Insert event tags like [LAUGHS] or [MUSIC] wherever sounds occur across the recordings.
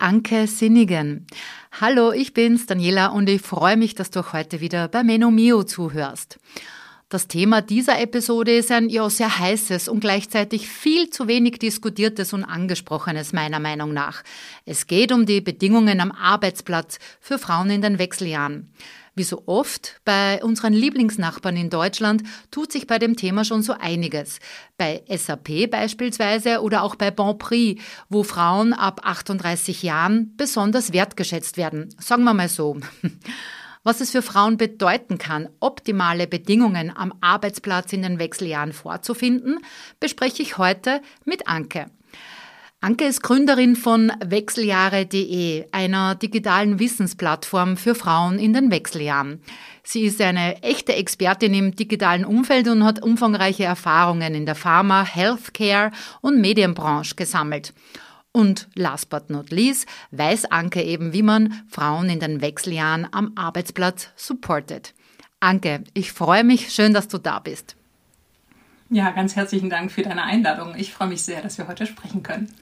Anke Sinnigen. Hallo, ich bin's, Daniela, und ich freue mich, dass du heute wieder bei Meno Mio zuhörst. Das Thema dieser Episode ist ein ja sehr heißes und gleichzeitig viel zu wenig diskutiertes und angesprochenes meiner Meinung nach. Es geht um die Bedingungen am Arbeitsplatz für Frauen in den Wechseljahren. Wie so oft bei unseren Lieblingsnachbarn in Deutschland tut sich bei dem Thema schon so einiges. Bei SAP beispielsweise oder auch bei Bonprix, wo Frauen ab 38 Jahren besonders wertgeschätzt werden. Sagen wir mal so. [LAUGHS] Was es für Frauen bedeuten kann, optimale Bedingungen am Arbeitsplatz in den Wechseljahren vorzufinden, bespreche ich heute mit Anke. Anke ist Gründerin von Wechseljahre.de, einer digitalen Wissensplattform für Frauen in den Wechseljahren. Sie ist eine echte Expertin im digitalen Umfeld und hat umfangreiche Erfahrungen in der Pharma, Healthcare und Medienbranche gesammelt. Und last but not least weiß Anke eben, wie man Frauen in den Wechseljahren am Arbeitsplatz supportet. Anke, ich freue mich, schön, dass du da bist. Ja, ganz herzlichen Dank für deine Einladung. Ich freue mich sehr, dass wir heute sprechen können.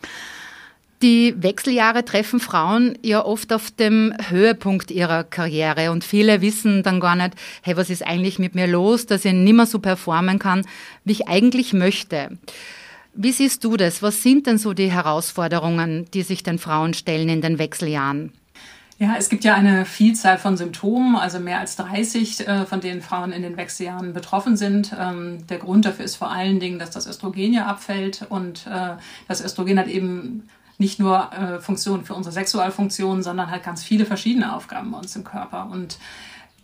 Die Wechseljahre treffen Frauen ja oft auf dem Höhepunkt ihrer Karriere und viele wissen dann gar nicht, hey, was ist eigentlich mit mir los, dass ich nicht mehr so performen kann, wie ich eigentlich möchte. Wie siehst du das? Was sind denn so die Herausforderungen, die sich den Frauen stellen in den Wechseljahren? Ja, es gibt ja eine Vielzahl von Symptomen, also mehr als 30, äh, von denen Frauen in den Wechseljahren betroffen sind. Ähm, der Grund dafür ist vor allen Dingen, dass das Östrogen ja abfällt und äh, das Östrogen hat eben nicht nur äh, Funktionen für unsere Sexualfunktion, sondern halt ganz viele verschiedene Aufgaben bei uns im Körper. Und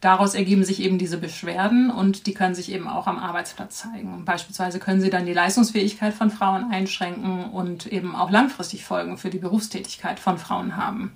daraus ergeben sich eben diese Beschwerden und die können sich eben auch am Arbeitsplatz zeigen. Beispielsweise können sie dann die Leistungsfähigkeit von Frauen einschränken und eben auch langfristig Folgen für die Berufstätigkeit von Frauen haben.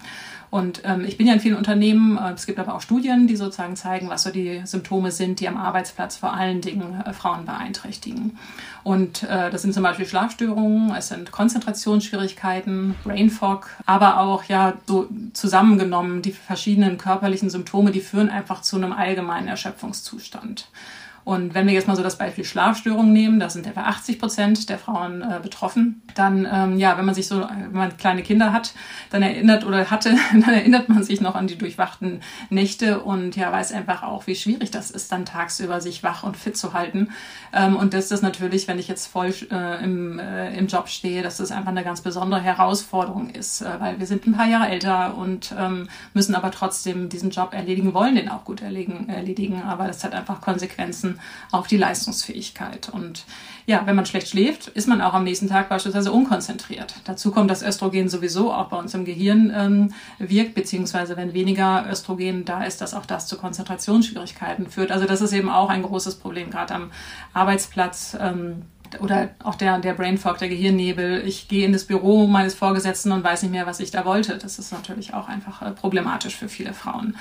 Und ähm, ich bin ja in vielen Unternehmen, äh, es gibt aber auch Studien, die sozusagen zeigen, was so die Symptome sind, die am Arbeitsplatz vor allen Dingen äh, Frauen beeinträchtigen. Und äh, das sind zum Beispiel Schlafstörungen, es sind Konzentrationsschwierigkeiten, Brain Fog, aber auch ja so zusammengenommen die verschiedenen körperlichen Symptome, die führen einfach zu einem allgemeinen Erschöpfungszustand. Und wenn wir jetzt mal so das Beispiel Schlafstörungen nehmen, da sind etwa 80 Prozent der Frauen äh, betroffen, dann, ähm, ja, wenn man sich so, wenn man kleine Kinder hat, dann erinnert oder hatte, [LAUGHS] dann erinnert man sich noch an die durchwachten Nächte und ja, weiß einfach auch, wie schwierig das ist, dann tagsüber sich wach und fit zu halten. Ähm, und das ist natürlich, wenn ich jetzt voll äh, im, äh, im Job stehe, dass das einfach eine ganz besondere Herausforderung ist, äh, weil wir sind ein paar Jahre älter und ähm, müssen aber trotzdem diesen Job erledigen, wollen den auch gut erledigen, erledigen aber das hat einfach Konsequenzen auf die Leistungsfähigkeit. Und ja, wenn man schlecht schläft, ist man auch am nächsten Tag beispielsweise unkonzentriert. Dazu kommt, dass Östrogen sowieso auch bei uns im Gehirn ähm, wirkt, beziehungsweise wenn weniger Östrogen da ist, dass auch das zu Konzentrationsschwierigkeiten führt. Also das ist eben auch ein großes Problem, gerade am Arbeitsplatz. Ähm, oder auch der, der Brain Fog, der Gehirnnebel. Ich gehe in das Büro meines Vorgesetzten und weiß nicht mehr, was ich da wollte. Das ist natürlich auch einfach äh, problematisch für viele Frauen.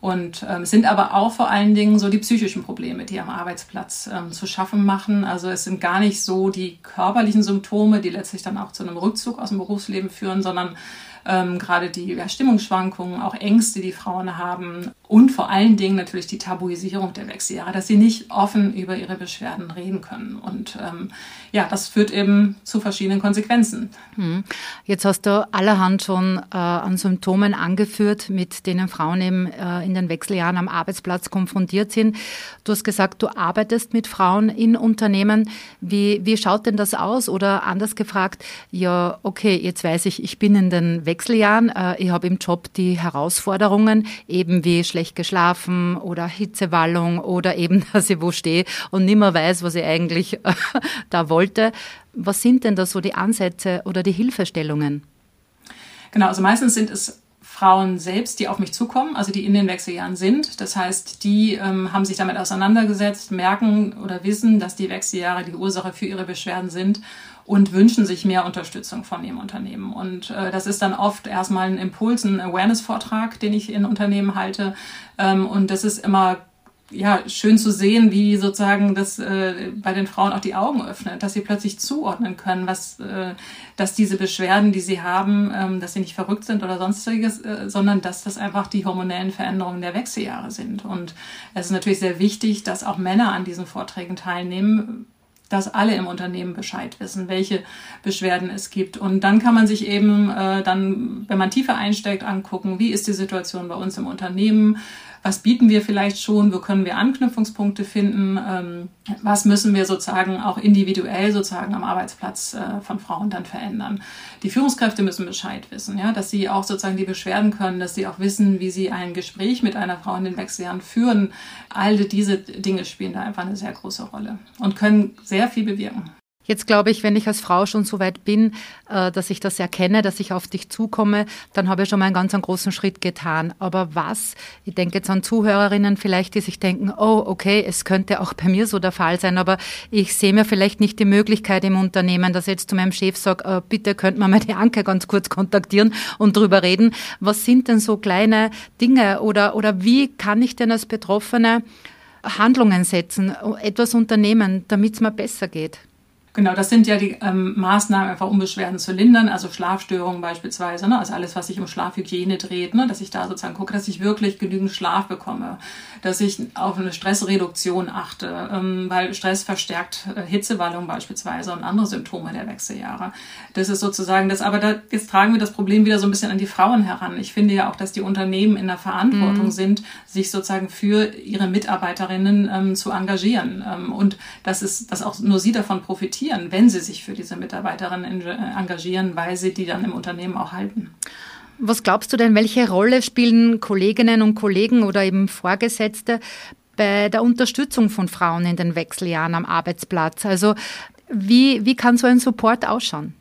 Und ähm, sind aber auch vor allen Dingen so die psychischen Probleme, die am Arbeitsplatz ähm, zu schaffen machen. Also es sind gar nicht so die körperlichen Symptome, die letztlich dann auch zu einem Rückzug aus dem Berufsleben führen, sondern ähm, gerade die ja, Stimmungsschwankungen, auch Ängste, die Frauen haben und vor allen Dingen natürlich die Tabuisierung der Wechseljahre, dass sie nicht offen über ihre Beschwerden reden können. Und ähm, ja, das führt eben zu verschiedenen Konsequenzen. Hm. Jetzt hast du allerhand schon äh, an Symptomen angeführt, mit denen Frauen eben äh, in den Wechseljahren am Arbeitsplatz konfrontiert sind. Du hast gesagt, du arbeitest mit Frauen in Unternehmen. Wie, wie schaut denn das aus? Oder anders gefragt, ja, okay, jetzt weiß ich, ich bin in den Wechseljahren. Äh, ich habe im Job die Herausforderungen, eben wie schlecht geschlafen oder Hitzewallung oder eben, [LAUGHS] dass ich wo stehe und nicht mehr weiß, was ich eigentlich [LAUGHS] da wollte. Was sind denn da so die Ansätze oder die Hilfestellungen? Genau, also meistens sind es Frauen selbst, die auf mich zukommen, also die in den Wechseljahren sind. Das heißt, die ähm, haben sich damit auseinandergesetzt, merken oder wissen, dass die Wechseljahre die Ursache für ihre Beschwerden sind und wünschen sich mehr Unterstützung von dem Unternehmen. Und äh, das ist dann oft erstmal ein Impuls, ein Awareness-Vortrag, den ich in Unternehmen halte. Ähm, und das ist immer ja, schön zu sehen, wie sozusagen das äh, bei den Frauen auch die Augen öffnet, dass sie plötzlich zuordnen können, was, äh, dass diese Beschwerden, die sie haben, ähm, dass sie nicht verrückt sind oder sonstiges, äh, sondern dass das einfach die hormonellen Veränderungen der Wechseljahre sind. Und es ist natürlich sehr wichtig, dass auch Männer an diesen Vorträgen teilnehmen, dass alle im Unternehmen Bescheid wissen, welche Beschwerden es gibt. Und dann kann man sich eben äh, dann, wenn man tiefer einsteigt, angucken, wie ist die Situation bei uns im Unternehmen, was bieten wir vielleicht schon, wo können wir Anknüpfungspunkte finden, ähm, was müssen wir sozusagen auch individuell sozusagen am Arbeitsplatz äh, von Frauen dann verändern. Die Führungskräfte müssen Bescheid wissen, ja, dass sie auch sozusagen die Beschwerden können, dass sie auch wissen, wie sie ein Gespräch mit einer Frau in den Wechseljahren führen. All diese Dinge spielen da einfach eine sehr große Rolle und können sehr viel bewirken. Jetzt glaube ich, wenn ich als Frau schon so weit bin, äh, dass ich das erkenne, dass ich auf dich zukomme, dann habe ich schon mal einen ganz großen Schritt getan. Aber was, ich denke jetzt an Zuhörerinnen vielleicht, die sich denken, oh, okay, es könnte auch bei mir so der Fall sein, aber ich sehe mir vielleicht nicht die Möglichkeit im Unternehmen, dass ich jetzt zu meinem Chef sage, äh, bitte könnte man mal die Anke ganz kurz kontaktieren und drüber reden. Was sind denn so kleine Dinge oder, oder wie kann ich denn als Betroffene Handlungen setzen, etwas unternehmen, damit es mir besser geht? Genau, das sind ja die ähm, Maßnahmen, einfach um Beschwerden zu lindern, also Schlafstörungen beispielsweise, ne? also alles, was sich um Schlafhygiene dreht, ne? dass ich da sozusagen gucke, dass ich wirklich genügend Schlaf bekomme, dass ich auf eine Stressreduktion achte, ähm, weil Stress verstärkt äh, Hitzewallung beispielsweise und andere Symptome der Wechseljahre. Das ist sozusagen das, aber da, jetzt tragen wir das Problem wieder so ein bisschen an die Frauen heran. Ich finde ja auch, dass die Unternehmen in der Verantwortung mhm. sind, sich sozusagen für ihre Mitarbeiterinnen ähm, zu engagieren ähm, und dass, es, dass auch nur sie davon profitieren profitieren, wenn sie sich für diese Mitarbeiterinnen äh, engagieren, weil sie die dann im Unternehmen auch halten. Was glaubst du denn, welche Rolle spielen Kolleginnen und Kollegen oder eben Vorgesetzte bei der Unterstützung von Frauen in den Wechseljahren am Arbeitsplatz? Also wie, wie kann so ein Support ausschauen?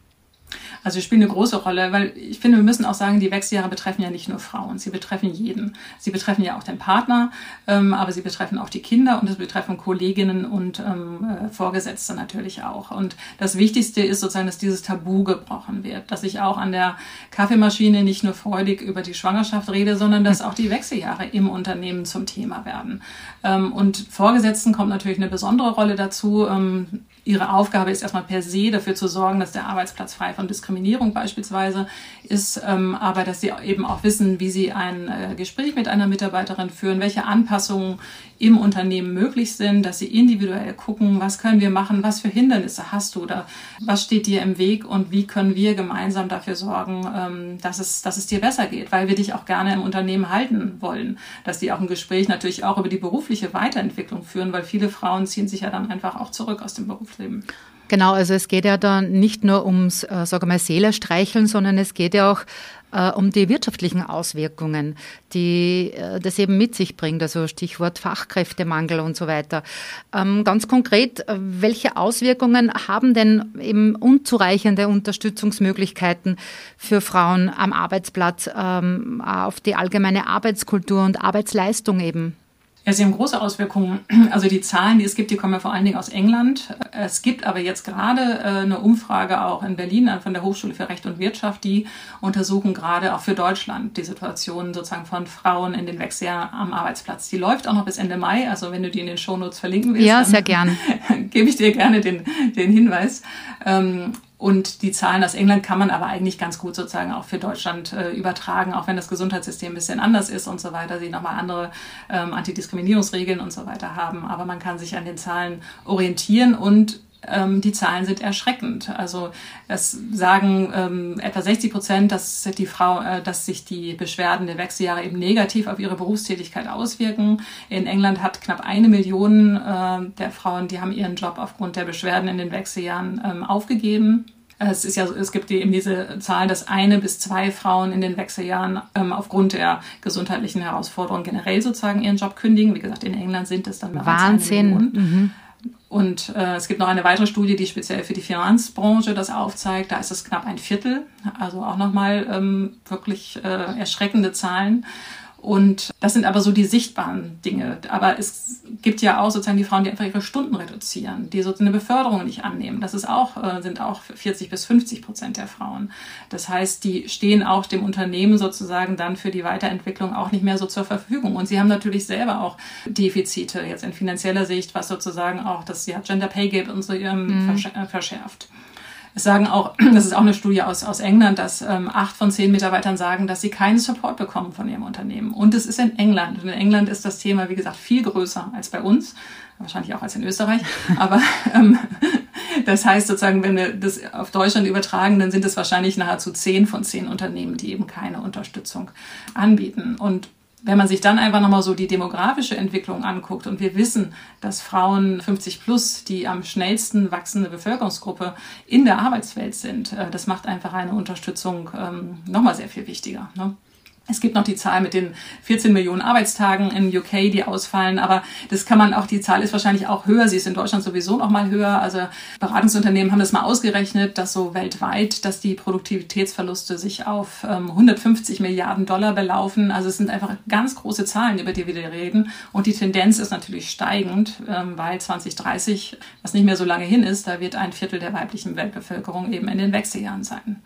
Also sie spielen eine große Rolle, weil ich finde, wir müssen auch sagen, die Wechseljahre betreffen ja nicht nur Frauen, sie betreffen jeden. Sie betreffen ja auch den Partner, ähm, aber sie betreffen auch die Kinder und es betreffen Kolleginnen und ähm, äh, Vorgesetzte natürlich auch. Und das Wichtigste ist sozusagen, dass dieses Tabu gebrochen wird, dass ich auch an der Kaffeemaschine nicht nur freudig über die Schwangerschaft rede, sondern dass auch die Wechseljahre im Unternehmen zum Thema werden. Ähm, und Vorgesetzten kommt natürlich eine besondere Rolle dazu. Ihre Aufgabe ist erstmal per se dafür zu sorgen, dass der Arbeitsplatz frei von Diskriminierung beispielsweise ist, ähm, aber dass sie eben auch wissen, wie sie ein äh, Gespräch mit einer Mitarbeiterin führen, welche Anpassungen im Unternehmen möglich sind, dass sie individuell gucken, was können wir machen, was für Hindernisse hast du oder was steht dir im Weg und wie können wir gemeinsam dafür sorgen, ähm, dass, es, dass es dir besser geht, weil wir dich auch gerne im Unternehmen halten wollen, dass die auch ein Gespräch natürlich auch über die berufliche Weiterentwicklung führen, weil viele Frauen ziehen sich ja dann einfach auch zurück aus dem Berufsleben. Genau, also es geht ja dann nicht nur ums, äh, wir mal, Seele streicheln, sondern es geht ja auch äh, um die wirtschaftlichen Auswirkungen, die äh, das eben mit sich bringt, also Stichwort Fachkräftemangel und so weiter. Ähm, ganz konkret, äh, welche Auswirkungen haben denn eben unzureichende Unterstützungsmöglichkeiten für Frauen am Arbeitsplatz ähm, auf die allgemeine Arbeitskultur und Arbeitsleistung eben? Ja, sie haben große Auswirkungen. [CLEARS THROAT] Also die Zahlen, die es gibt, die kommen ja vor allen Dingen aus England. Es gibt aber jetzt gerade äh, eine Umfrage auch in Berlin äh, von der Hochschule für Recht und Wirtschaft, die untersuchen gerade auch für Deutschland die Situation sozusagen von Frauen in den Wechseljahren am Arbeitsplatz. Die läuft auch noch bis Ende Mai. Also wenn du die in den Shownotes verlinken willst, ja, sehr gern. [LAUGHS] gebe ich dir gerne den, den Hinweis. Und die Zahlen aus England kann man aber eigentlich ganz gut sozusagen auch für Deutschland äh, übertragen, auch wenn das Gesundheitssystem ein bisschen anders ist und so weiter, sie nochmal andere ähm, Antidiskriminierungsregeln und so weiter haben. Aber man kann sich an den Zahlen orientieren und ähm, die Zahlen sind erschreckend. Also es sagen ähm, etwa 60 Prozent, dass die Frau, äh, dass sich die Beschwerden der Wechseljahre eben negativ auf ihre Berufstätigkeit auswirken. In England hat knapp eine Million äh, der Frauen, die haben ihren Job aufgrund der Beschwerden in den Wechseljahren ähm, aufgegeben. Es ist ja, es gibt eben diese Zahlen, dass eine bis zwei Frauen in den Wechseljahren ähm, aufgrund der gesundheitlichen Herausforderungen generell sozusagen ihren Job kündigen. Wie gesagt, in England sind es dann bereits Wahnsinn. Eine Million. Mhm. Und äh, es gibt noch eine weitere Studie, die speziell für die Finanzbranche das aufzeigt. Da ist es knapp ein Viertel, also auch nochmal ähm, wirklich äh, erschreckende Zahlen. Und das sind aber so die sichtbaren Dinge. Aber es gibt ja auch sozusagen die Frauen, die einfach ihre Stunden reduzieren, die so eine Beförderung nicht annehmen. Das ist auch, äh, sind auch 40 bis 50 Prozent der Frauen. Das heißt, die stehen auch dem Unternehmen sozusagen dann für die Weiterentwicklung auch nicht mehr so zur Verfügung. Und sie haben natürlich selber auch Defizite jetzt in finanzieller Sicht, was sozusagen auch das ja, Gender Pay Gap und so ähm, mhm. Äh, verschärft. Es sagen auch, [CLEARS THROAT] das ist auch eine Studie aus, aus England, dass ähm, acht von zehn Mitarbeitern sagen, dass sie keinen Support bekommen von ihrem Unternehmen. Und es ist in England. Und in England ist das Thema, wie gesagt, viel größer als bei uns. Wahrscheinlich auch als in Österreich. [LAUGHS] Aber ähm, [LAUGHS] das heißt sozusagen, wenn wir das auf Deutschland übertragen, dann sind es wahrscheinlich nahezu zehn von zehn Unternehmen, die eben keine Unterstützung anbieten. Und wenn man sich dann einfach nochmal so die demografische Entwicklung anguckt und wir wissen, dass Frauen 50 plus die am schnellsten wachsende Bevölkerungsgruppe in der Arbeitswelt sind, äh, das macht einfach eine Unterstützung ähm, nochmal sehr viel wichtiger. Ne? Es gibt noch die Zahl mit den 14 Millionen Arbeitstagen in UK, die ausfallen, aber das kann man auch, die Zahl ist wahrscheinlich auch höher. Sie ist in Deutschland sowieso noch mal höher. Also Beratungsunternehmen haben das mal ausgerechnet, dass so weltweit, dass die Produktivitätsverluste sich auf ähm, 150 Milliarden Dollar belaufen. Also es sind einfach ganz große Zahlen, über die wir reden. Und die Tendenz ist natürlich steigend, ähm, weil 2030, was nicht mehr so lange hin ist, da wird ein Viertel der weiblichen Weltbevölkerung eben in den Wechseljahren sein.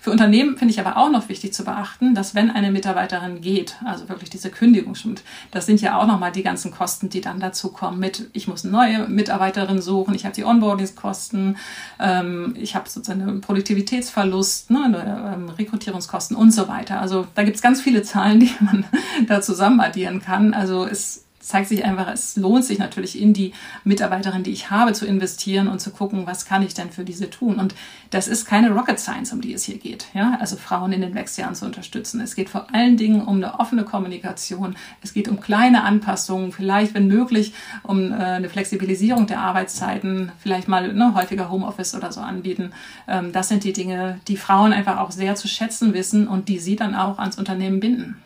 Für Unternehmen finde ich aber auch noch wichtig zu beachten, dass wenn eine Mitarbeiterin geht, also wirklich diese Kündigung stimmt, das sind ja auch nochmal die ganzen Kosten, die dann dazu kommen mit, ich muss eine neue Mitarbeiterin suchen, ich habe die Onboardingskosten, ähm, ich habe sozusagen einen Produktivitätsverlust, ne, eine, ähm, Rekrutierungskosten und so weiter. Also da gibt es ganz viele Zahlen, [LAUGHS] die man da zusammen addieren kann. Also es zeigt sich einfach, es lohnt sich natürlich in die Mitarbeiterin, die ich habe, zu investieren und zu gucken, was kann ich denn für diese tun. Und das ist keine Rocket Science, um die es hier geht. Ja, also Frauen in den Wechseljahren zu unterstützen. Es geht vor allen Dingen um eine offene Kommunikation. Es geht um kleine Anpassungen, vielleicht, wenn möglich, um äh, eine Flexibilisierung der Arbeitszeiten, vielleicht mal ne, häufiger Homeoffice oder so anbieten. Ähm, das sind die Dinge, die Frauen einfach auch sehr zu schätzen wissen und die sie dann auch ans Unternehmen binden.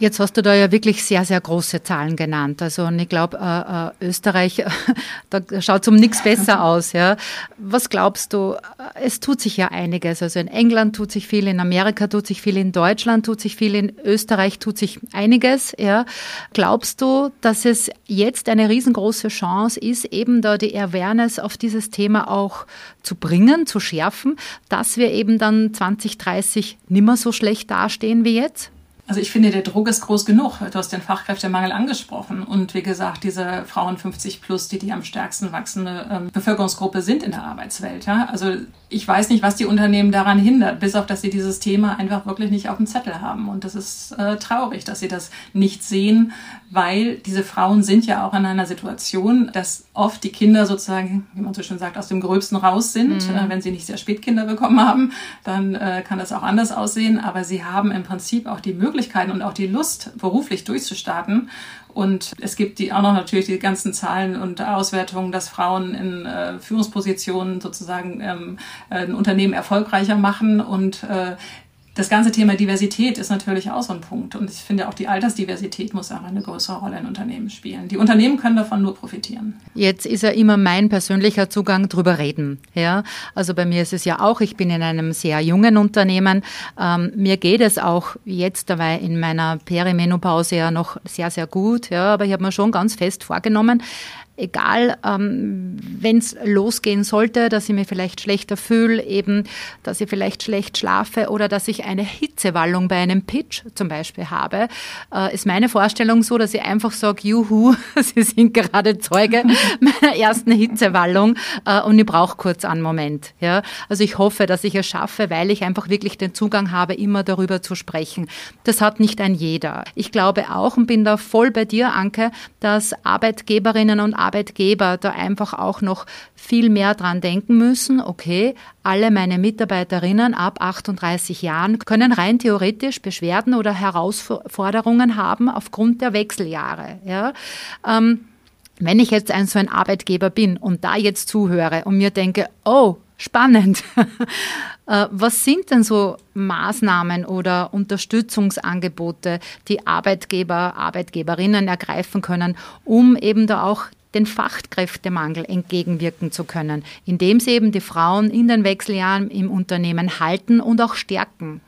Jetzt hast du da ja wirklich sehr, sehr große Zahlen genannt. Also und ich glaube, äh, äh, Österreich, [LAUGHS] da schaut es um nichts besser [LAUGHS] aus. Ja. Was glaubst du? Es tut sich ja einiges. Also in England tut sich viel, in Amerika tut sich viel, in Deutschland tut sich viel, in Österreich tut sich einiges. Ja. Glaubst du, dass es jetzt eine riesengroße Chance ist, eben da die Awareness auf dieses Thema auch zu bringen, zu schärfen, dass wir eben dann 2030 nimmer so schlecht dastehen wie jetzt? Also ich finde, der Druck ist groß genug. Du hast den Fachkräftemangel angesprochen. Und wie gesagt, diese Frauen 50 plus, die die am stärksten wachsende ähm, Bevölkerungsgruppe sind in der Arbeitswelt. Ja? Also ich weiß nicht, was die Unternehmen daran hindert, bis auf, dass sie dieses Thema einfach wirklich nicht auf dem Zettel haben. Und das ist äh, traurig, dass sie das nicht sehen, weil diese Frauen sind ja auch in einer Situation, dass oft die Kinder sozusagen, wie man so schön sagt, aus dem Gröbsten raus sind. Mhm. Äh, wenn sie nicht sehr spät Kinder bekommen haben, dann äh, kann das auch anders aussehen. Aber sie haben im Prinzip auch die Möglichkeit, Möglichkeiten und auch die Lust, beruflich durchzustarten. Und es gibt die auch noch natürlich die ganzen Zahlen und Auswertungen, dass Frauen in äh, Führungspositionen sozusagen ähm, ein Unternehmen erfolgreicher machen. Und äh, das ganze Thema Diversität ist natürlich auch so ein Punkt. Und ich finde auch die Altersdiversität muss auch eine größere Rolle in Unternehmen spielen. Die Unternehmen können davon nur profitieren. Jetzt ist ja immer mein persönlicher Zugang drüber reden. Ja, also bei mir ist es ja auch, ich bin in einem sehr jungen Unternehmen. Ähm, mir geht es auch jetzt dabei in meiner Perimenopause ja noch sehr, sehr gut. Ja, aber ich habe mir schon ganz fest vorgenommen, egal, ähm, wenn es losgehen sollte, dass ich mich vielleicht schlechter fühle, eben, dass ich vielleicht schlecht schlafe oder dass ich eine Hitzewallung bei einem Pitch zum Beispiel habe, äh, ist meine Vorstellung so, dass ich einfach sage, juhu, [LAUGHS] Sie sind gerade Zeuge [LAUGHS] meiner ersten Hitzewallung äh, und ich brauche kurz einen Moment. Ja? Also ich hoffe, dass ich es schaffe, weil ich einfach wirklich den Zugang habe, immer darüber zu sprechen. Das hat nicht ein jeder. Ich glaube auch und bin da voll bei dir, Anke, dass Arbeitgeberinnen und Arbeitgeber da einfach auch noch viel mehr dran denken müssen, okay, alle meine Mitarbeiterinnen ab 38 Jahren können rein theoretisch Beschwerden oder Herausforderungen haben aufgrund der Wechseljahre. Ja. Ähm, wenn ich jetzt ein so ein Arbeitgeber bin und da jetzt zuhöre und mir denke, oh, spannend. [LAUGHS] Äh, was sind denn so Maßnahmen oder Unterstützungsangebote, die Arbeitgeber, Arbeitgeberinnen ergreifen können, um eben da auch den Fachkräftemangel entgegenwirken zu können, indem sie eben die Frauen in den Wechseljahren im Unternehmen halten und auch stärken.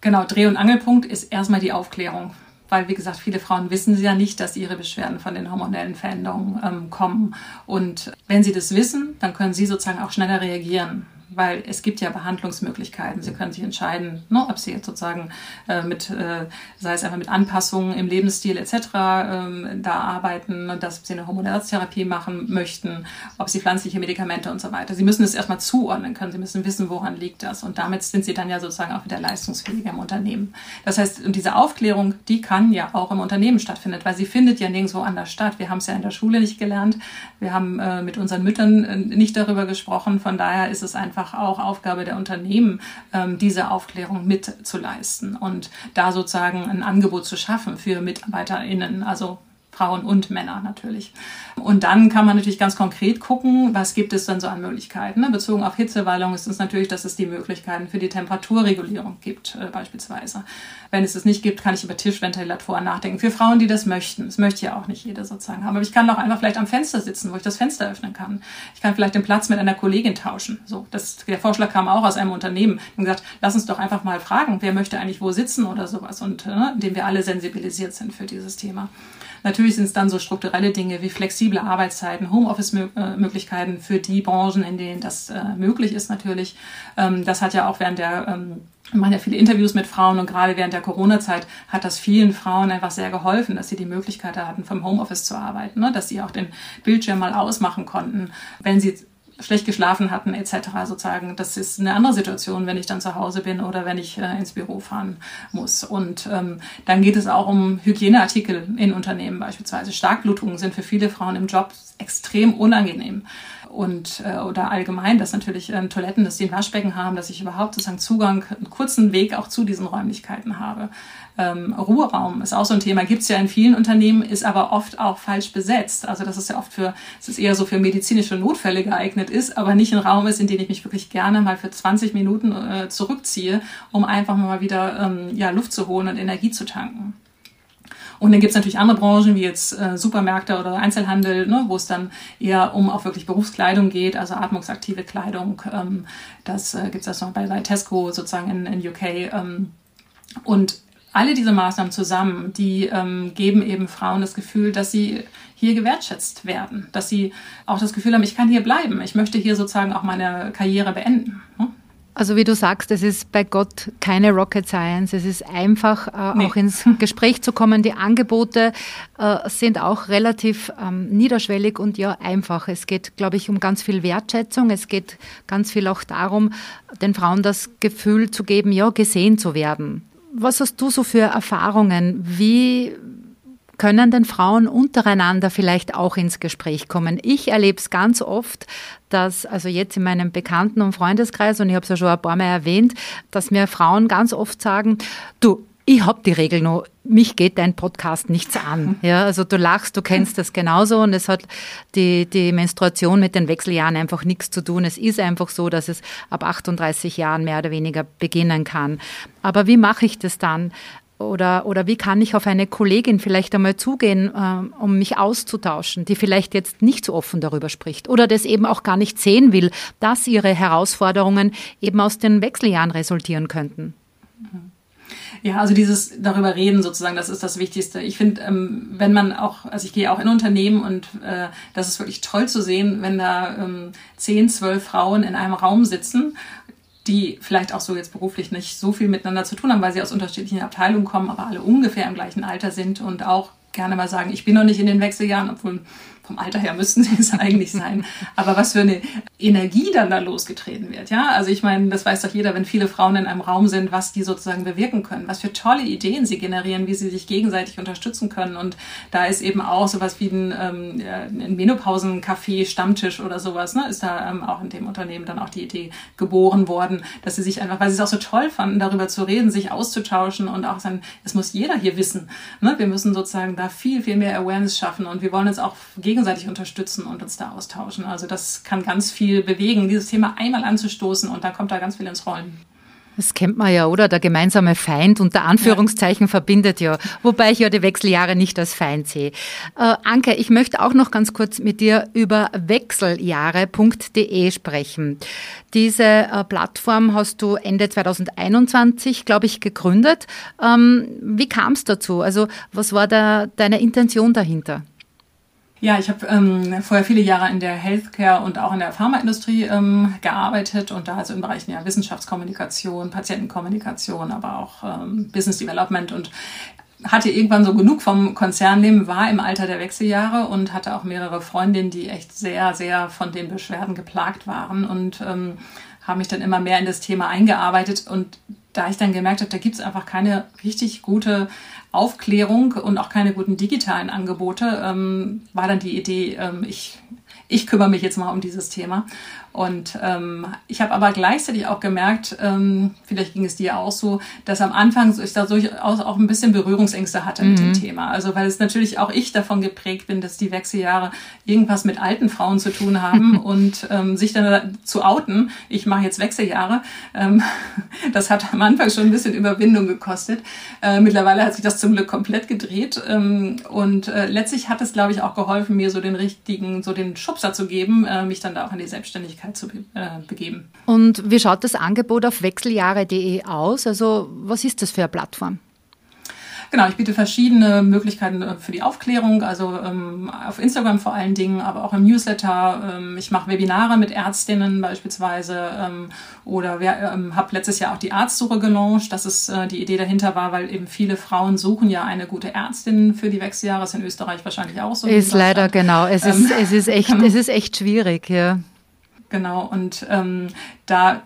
Genau, Dreh- und Angelpunkt ist erstmal die Aufklärung weil, wie gesagt, viele Frauen wissen ja nicht, dass ihre Beschwerden von den hormonellen Veränderungen ähm, kommen. Und wenn sie das wissen, dann können sie sozusagen auch schneller reagieren weil es gibt ja Behandlungsmöglichkeiten. Sie können sich entscheiden, ne, ob Sie jetzt sozusagen äh, mit, äh, sei es einfach mit Anpassungen im Lebensstil etc. Ähm, da arbeiten, dass Sie eine Hormonersatztherapie machen möchten, ob Sie pflanzliche Medikamente und so weiter. Sie müssen es erstmal zuordnen können. Sie müssen wissen, woran liegt das. Und damit sind Sie dann ja sozusagen auch wieder leistungsfähiger im Unternehmen. Das heißt, und diese Aufklärung, die kann ja auch im Unternehmen stattfinden, weil sie findet ja nirgendwo anders statt. Wir haben es ja in der Schule nicht gelernt. Wir haben äh, mit unseren Müttern äh, nicht darüber gesprochen. Von daher ist es einfach einfach auch Aufgabe der Unternehmen, ähm, diese Aufklärung mitzuleisten und da sozusagen ein Angebot zu schaffen für MitarbeiterInnen, also Frauen und Männer natürlich. Und dann kann man natürlich ganz konkret gucken, was gibt es dann so an Möglichkeiten. Ne? Bezogen auf Hitzewallung ist es natürlich, dass es die Möglichkeiten für die Temperaturregulierung gibt, äh, beispielsweise. Wenn es es nicht gibt, kann ich über Tischventilatoren nachdenken. Für Frauen, die das möchten. Das möchte ja auch nicht jeder sozusagen haben. Aber ich kann auch einfach vielleicht am Fenster sitzen, wo ich das Fenster öffnen kann. Ich kann vielleicht den Platz mit einer Kollegin tauschen. So, das, der Vorschlag kam auch aus einem Unternehmen. Und gesagt, lass uns doch einfach mal fragen, wer möchte eigentlich wo sitzen oder sowas. Und äh, indem wir alle sensibilisiert sind für dieses Thema. Natürlich sind es dann so strukturelle Dinge wie flexible Arbeitszeiten, Homeoffice-Möglichkeiten für die Branchen, in denen das äh, möglich ist natürlich. Ähm, das hat ja auch während der ähm, ich meine ja viele Interviews mit Frauen und gerade während der Corona-Zeit hat das vielen Frauen einfach sehr geholfen, dass sie die Möglichkeit hatten, vom Homeoffice zu arbeiten, ne? dass sie auch den Bildschirm mal ausmachen konnten, wenn sie schlecht geschlafen hatten etc. sozusagen. Das ist eine andere Situation, wenn ich dann zu Hause bin oder wenn ich äh, ins Büro fahren muss. Und ähm, dann geht es auch um Hygieneartikel in Unternehmen beispielsweise. Starkblutungen sind für viele Frauen im Job extrem unangenehm und äh, oder allgemein, dass natürlich ähm, Toiletten, dass sie ein Waschbecken haben, dass ich überhaupt sozusagen Zugang, einen kurzen Weg auch zu diesen Räumlichkeiten habe. Ähm, Ruheraum ist auch so ein Thema, gibt es ja in vielen Unternehmen, ist aber oft auch falsch besetzt. Also das ist ja oft für, es ist eher so für medizinische Notfälle geeignet ist, aber nicht ein Raum ist, in den ich mich wirklich gerne mal für 20 Minuten äh, zurückziehe, um einfach mal wieder ähm, ja, Luft zu holen und Energie zu tanken. Und dann gibt es natürlich andere Branchen, wie jetzt äh, Supermärkte oder Einzelhandel, ne, wo es dann eher um auch wirklich Berufskleidung geht, also atmungsaktive Kleidung. Ähm, das äh, gibt es das noch bei, bei Tesco sozusagen in, in UK. Ähm, und alle diese Maßnahmen zusammen, die ähm, geben eben Frauen das Gefühl, dass sie hier gewertschätzt werden, dass sie auch das Gefühl haben, ich kann hier bleiben, ich möchte hier sozusagen auch meine Karriere beenden. Ne? Also wie du sagst, es ist bei Gott keine Rocket Science. Es ist einfach, äh, nee. auch ins [LAUGHS] Gespräch zu kommen. Die Angebote äh, sind auch relativ ähm, niederschwellig und ja einfach. Es geht, glaube ich, um ganz viel Wertschätzung. Es geht ganz viel auch darum, den Frauen das Gefühl zu geben, ja, gesehen zu werden. Was hast du so für Erfahrungen? Wie können denn Frauen untereinander vielleicht auch ins Gespräch kommen? Ich erlebe es ganz oft, dass, also jetzt in meinem Bekannten- und Freundeskreis, und ich habe es ja schon ein paar Mal erwähnt, dass mir Frauen ganz oft sagen, du, ich habe die Regel noch, mich geht dein Podcast nichts an. Ja, also du lachst, du kennst das genauso und es hat die, die Menstruation mit den Wechseljahren einfach nichts zu tun. Es ist einfach so, dass es ab 38 Jahren mehr oder weniger beginnen kann. Aber wie mache ich das dann? Oder, oder wie kann ich auf eine Kollegin vielleicht einmal zugehen, äh, um mich auszutauschen, die vielleicht jetzt nicht so offen darüber spricht oder das eben auch gar nicht sehen will, dass ihre Herausforderungen eben aus den Wechseljahren resultieren könnten? Ja, also dieses darüber reden sozusagen, das ist das Wichtigste. Ich finde, ähm, wenn man auch, also ich gehe auch in Unternehmen und äh, das ist wirklich toll zu sehen, wenn da ähm, zehn, zwölf Frauen in einem Raum sitzen die vielleicht auch so jetzt beruflich nicht so viel miteinander zu tun haben, weil sie aus unterschiedlichen Abteilungen kommen, aber alle ungefähr im gleichen Alter sind und auch gerne mal sagen, ich bin noch nicht in den Wechseljahren, obwohl vom Alter her müssten sie es [LAUGHS] eigentlich sein. Aber was für eine Energie dann da losgetreten wird, ja? Also ich meine, das weiß doch jeder, wenn viele Frauen in einem Raum sind, was die sozusagen bewirken können, was für tolle Ideen sie generieren, wie sie sich gegenseitig unterstützen können. Und da ist eben auch sowas wie ein, ähm, ein Menopausen-Café, Stammtisch oder sowas, ne? Ist da ähm, auch in dem Unternehmen dann auch die Idee geboren worden, dass sie sich einfach, weil sie es auch so toll fanden, darüber zu reden, sich auszutauschen und auch sagen, es muss jeder hier wissen. Ne? Wir müssen sozusagen da viel, viel mehr Awareness schaffen und wir wollen uns auch gegen gegenseitig unterstützen und uns da austauschen. Also das kann ganz viel bewegen, dieses Thema einmal anzustoßen und dann kommt da ganz viel ins Rollen. Das kennt man ja, oder? Der gemeinsame Feind unter Anführungszeichen ja. verbindet ja. Wobei ich ja die Wechseljahre nicht als Feind sehe. Äh, Anke, ich möchte auch noch ganz kurz mit dir über wechseljahre.de sprechen. Diese äh, Plattform hast du Ende 2021, glaube ich, gegründet. Ähm, wie kam es dazu? Also was war da deine Intention dahinter? Ja, ich habe ähm, vorher viele Jahre in der Healthcare und auch in der Pharmaindustrie ähm, gearbeitet und da also in Bereichen ja Wissenschaftskommunikation, Patientenkommunikation, aber auch ähm, Business Development und hatte irgendwann so genug vom Konzernleben, war im Alter der Wechseljahre und hatte auch mehrere Freundinnen, die echt sehr, sehr von den Beschwerden geplagt waren und ähm, habe mich dann immer mehr in das Thema eingearbeitet und da ich dann gemerkt habe, da gibt es einfach keine richtig gute Aufklärung und auch keine guten digitalen Angebote, ähm, war dann die Idee, ähm, ich, ich kümmere mich jetzt mal um dieses Thema. Und ähm, ich habe aber gleichzeitig auch gemerkt, ähm, vielleicht ging es dir auch so, dass am Anfang ich da durchaus auch ein bisschen Berührungsängste hatte mhm. mit dem mhm. Thema. Also weil es natürlich auch ich davon geprägt bin, dass die Wechseljahre irgendwas mit alten Frauen zu tun haben [LAUGHS] und ähm, sich dann zu outen, ich mache jetzt Wechseljahre, ähm, [LAUGHS] das hat am Anfang schon ein bisschen Überwindung gekostet. Äh, mittlerweile hat sich das zum Glück komplett gedreht ähm, und äh, letztlich hat es, glaube ich, auch geholfen, mir so den richtigen, so den Schubser zu geben, äh, mich dann da auch in die Selbstständigkeit Öffentlichkeit zu be äh, begeben. Und wie schaut das Angebot auf wechseljahre.de aus? Also was ist das für eine Plattform? Genau, ich biete verschiedene Möglichkeiten äh, für die Aufklärung, also ähm, auf Instagram vor allen Dingen, aber auch im Newsletter. Ähm, ich mache Webinare mit Ärztinnen beispielsweise ähm, oder ähm, habe letztes Jahr auch die Arztsuche gelauncht. Das ist äh, die Idee dahinter war, weil eben viele Frauen suchen ja eine gute Ärztin für die Wechseljahre. Ist in Österreich wahrscheinlich auch so. Ist leider genau. Es ist, ähm, es ist echt, [LAUGHS] es ist echt schwierig, ja. Genau, und ähm, da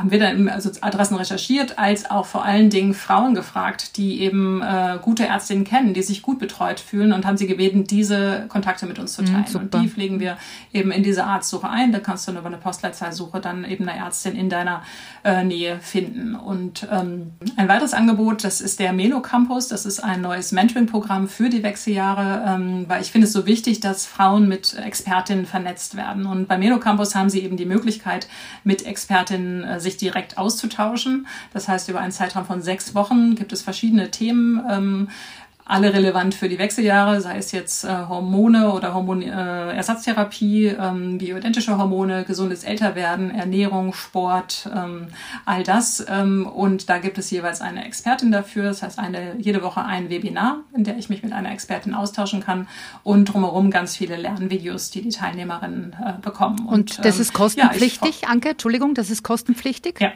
haben wir dann also Adressen recherchiert, als auch vor allen Dingen Frauen gefragt, die eben äh, gute Ärztinnen kennen, die sich gut betreut fühlen und haben sie gebeten, diese Kontakte mit uns zu mhm, teilen. Mhm, und die pflegen wir eben in diese Arztsuche ein. Da kannst du dann über eine Postleitzahlsuche dann eben eine Ärztin in deiner äh, Nähe finden. Und ähm, ein weiteres Angebot, das ist der Meno Campus. Das ist ein neues Mentoring-Programm für die Wechseljahre, ähm, weil ich finde es so wichtig, dass Frauen mit Expertinnen vernetzt werden. Und bei Meno Campus haben sie eben die Möglichkeit, mit Expertinnen äh, sich sich direkt auszutauschen. Das heißt, über einen Zeitraum von sechs Wochen gibt es verschiedene Themen. Ähm, alle relevant für die Wechseljahre, sei es jetzt äh, Hormone oder Hormonersatztherapie, äh, ähm, bioidentische Hormone, gesundes Älterwerden, Ernährung, Sport, ähm, all das. Ähm, und da gibt es jeweils eine Expertin dafür. Das heißt, eine, jede Woche ein Webinar, in der ich mich mit einer Expertin austauschen kann und drumherum ganz viele Lernvideos, die die Teilnehmerinnen äh, bekommen. Und, und das ähm, ist kostenpflichtig, ja, Anke? Entschuldigung, das ist kostenpflichtig? Ja.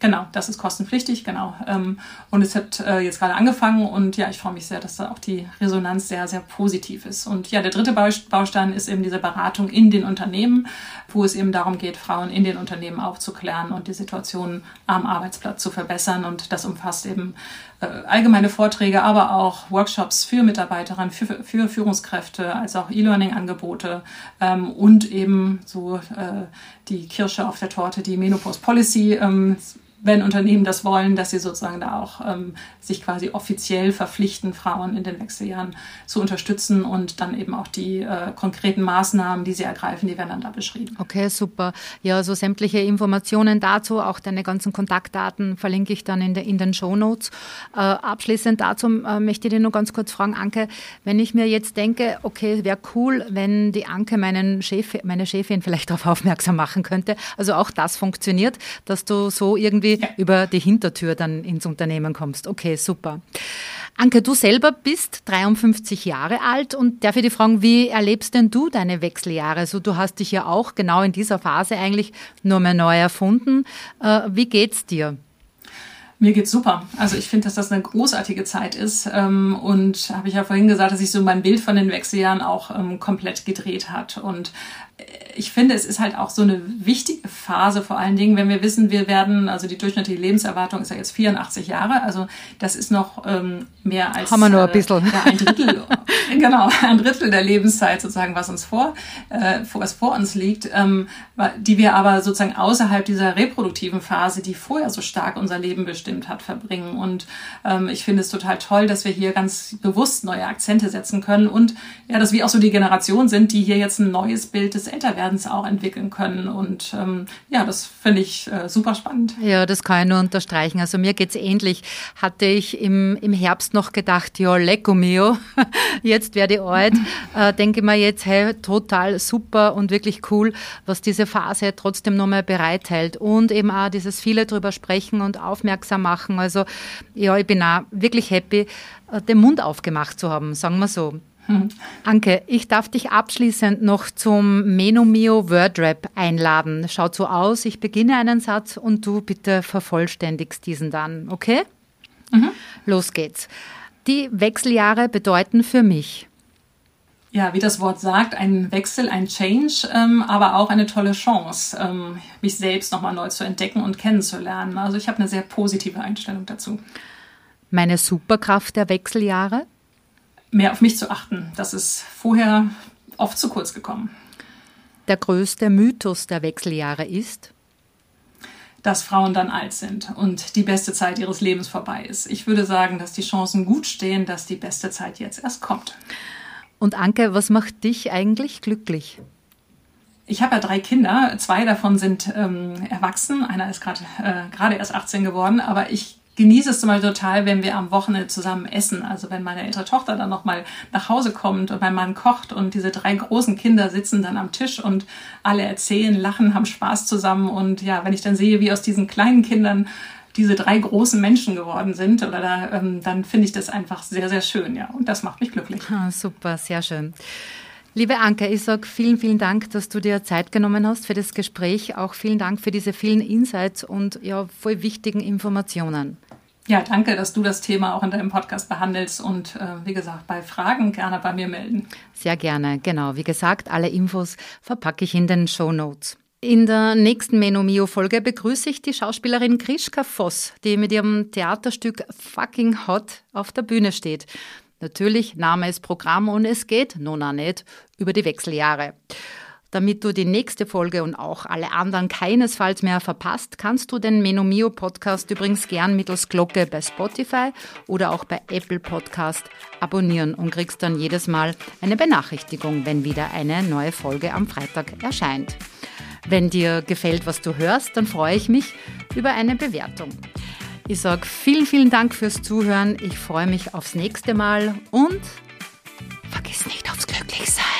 Genau, das ist kostenpflichtig, genau. Ähm, und es hat äh, jetzt gerade angefangen und ja, ich freue mich sehr, dass da auch die Resonanz sehr, sehr positiv ist. Und ja, der dritte Baustein ist eben diese Beratung in den Unternehmen, wo es eben darum geht, Frauen in den Unternehmen aufzuklären und die Situation am Arbeitsplatz zu verbessern. Und das umfasst eben äh, allgemeine Vorträge, aber auch Workshops für Mitarbeiterinnen, für, für Führungskräfte, als auch E-Learning-Angebote ähm, und eben so äh, die Kirsche auf der Torte, die Menopause Policy. Ähm, wenn Unternehmen das wollen, dass sie sozusagen da auch ähm, sich quasi offiziell verpflichten, Frauen in den Wechseljahren zu unterstützen und dann eben auch die äh, konkreten Maßnahmen, die sie ergreifen, die werden dann da beschrieben. Okay, super. Ja, so sämtliche Informationen dazu, auch deine ganzen Kontaktdaten verlinke ich dann in, de, in den Show Notes. Äh, abschließend dazu äh, möchte ich dir nur ganz kurz fragen, Anke, wenn ich mir jetzt denke, okay, wäre cool, wenn die Anke meinen Chef, meine Chefin vielleicht [LAUGHS] darauf aufmerksam machen könnte. Also auch das funktioniert, dass du so irgendwie ja. über die Hintertür dann ins Unternehmen kommst. Okay, super. Anke, du selber bist 53 Jahre alt und darf ich dich fragen, wie erlebst denn du deine Wechseljahre? Also du hast dich ja auch genau in dieser Phase eigentlich nur mehr neu erfunden. Äh, wie geht's dir? Mir geht's super. Also ich finde, dass das eine großartige Zeit ist ähm, und habe ich ja vorhin gesagt, dass sich so mein Bild von den Wechseljahren auch ähm, komplett gedreht hat und ich finde, es ist halt auch so eine wichtige Phase, vor allen Dingen, wenn wir wissen, wir werden, also die durchschnittliche Lebenserwartung ist ja jetzt 84 Jahre, also das ist noch ähm, mehr als Haben wir nur ein, bisschen. Äh, ja, ein Drittel [LAUGHS] genau, ein Drittel der Lebenszeit sozusagen, was uns vor, äh, was vor uns liegt, ähm, die wir aber sozusagen außerhalb dieser reproduktiven Phase, die vorher so stark unser Leben bestimmt hat, verbringen. Und ähm, ich finde es total toll, dass wir hier ganz bewusst neue Akzente setzen können und ja, dass wir auch so die Generation sind, die hier jetzt ein neues Bild des Älterwerdens auch entwickeln können. Und ähm, ja, das finde ich äh, super spannend. Ja, das kann ich nur unterstreichen. Also mir geht's ähnlich. Hatte ich im, im Herbst noch gedacht, ja, lecco mio, [LAUGHS] jetzt werde ich alt. Äh, denke mir jetzt, hey, total super und wirklich cool, was diese Phase trotzdem nochmal bereithält. Und eben auch dieses viele drüber sprechen und aufmerksam machen. Also ja, ich bin auch wirklich happy, äh, den Mund aufgemacht zu haben, sagen wir so. Hm. Anke, ich darf dich abschließend noch zum Menomio Wordrap einladen. Schaut so aus, ich beginne einen Satz und du bitte vervollständigst diesen dann, okay? Mhm. Los geht's. Die Wechseljahre bedeuten für mich. Ja, wie das Wort sagt, ein Wechsel, ein Change, ähm, aber auch eine tolle Chance, ähm, mich selbst nochmal neu zu entdecken und kennenzulernen. Also ich habe eine sehr positive Einstellung dazu. Meine Superkraft der Wechseljahre? Mehr auf mich zu achten. Das ist vorher oft zu kurz gekommen. Der größte Mythos der Wechseljahre ist? dass Frauen dann alt sind und die beste Zeit ihres Lebens vorbei ist. Ich würde sagen, dass die Chancen gut stehen, dass die beste Zeit jetzt erst kommt. Und Anke, was macht dich eigentlich glücklich? Ich habe ja drei Kinder, zwei davon sind ähm, erwachsen, einer ist gerade äh, erst 18 geworden, aber ich genieße es zum Beispiel total, wenn wir am Wochenende zusammen essen. Also wenn meine ältere Tochter dann nochmal nach Hause kommt und mein Mann kocht und diese drei großen Kinder sitzen dann am Tisch und alle erzählen, lachen, haben Spaß zusammen. Und ja, wenn ich dann sehe, wie aus diesen kleinen Kindern diese drei großen Menschen geworden sind, oder da, ähm, dann finde ich das einfach sehr, sehr schön, ja. Und das macht mich glücklich. Ah, super, sehr schön. Liebe Anke, ich sage vielen, vielen Dank, dass du dir Zeit genommen hast für das Gespräch. Auch vielen Dank für diese vielen Insights und ja, voll wichtigen Informationen. Ja, danke, dass du das Thema auch in deinem Podcast behandelst und äh, wie gesagt, bei Fragen gerne bei mir melden. Sehr gerne, genau. Wie gesagt, alle Infos verpacke ich in den Show Notes. In der nächsten Menomio-Folge begrüße ich die Schauspielerin Krischka Voss, die mit ihrem Theaterstück Fucking Hot auf der Bühne steht. Natürlich, Name ist Programm und es geht, nun auch nicht, über die Wechseljahre. Damit du die nächste Folge und auch alle anderen keinesfalls mehr verpasst, kannst du den Menomio Podcast übrigens gern mittels Glocke bei Spotify oder auch bei Apple Podcast abonnieren und kriegst dann jedes Mal eine Benachrichtigung, wenn wieder eine neue Folge am Freitag erscheint. Wenn dir gefällt, was du hörst, dann freue ich mich über eine Bewertung. Ich sage vielen, vielen Dank fürs Zuhören. Ich freue mich aufs nächste Mal und vergiss nicht aufs Glücklichsein.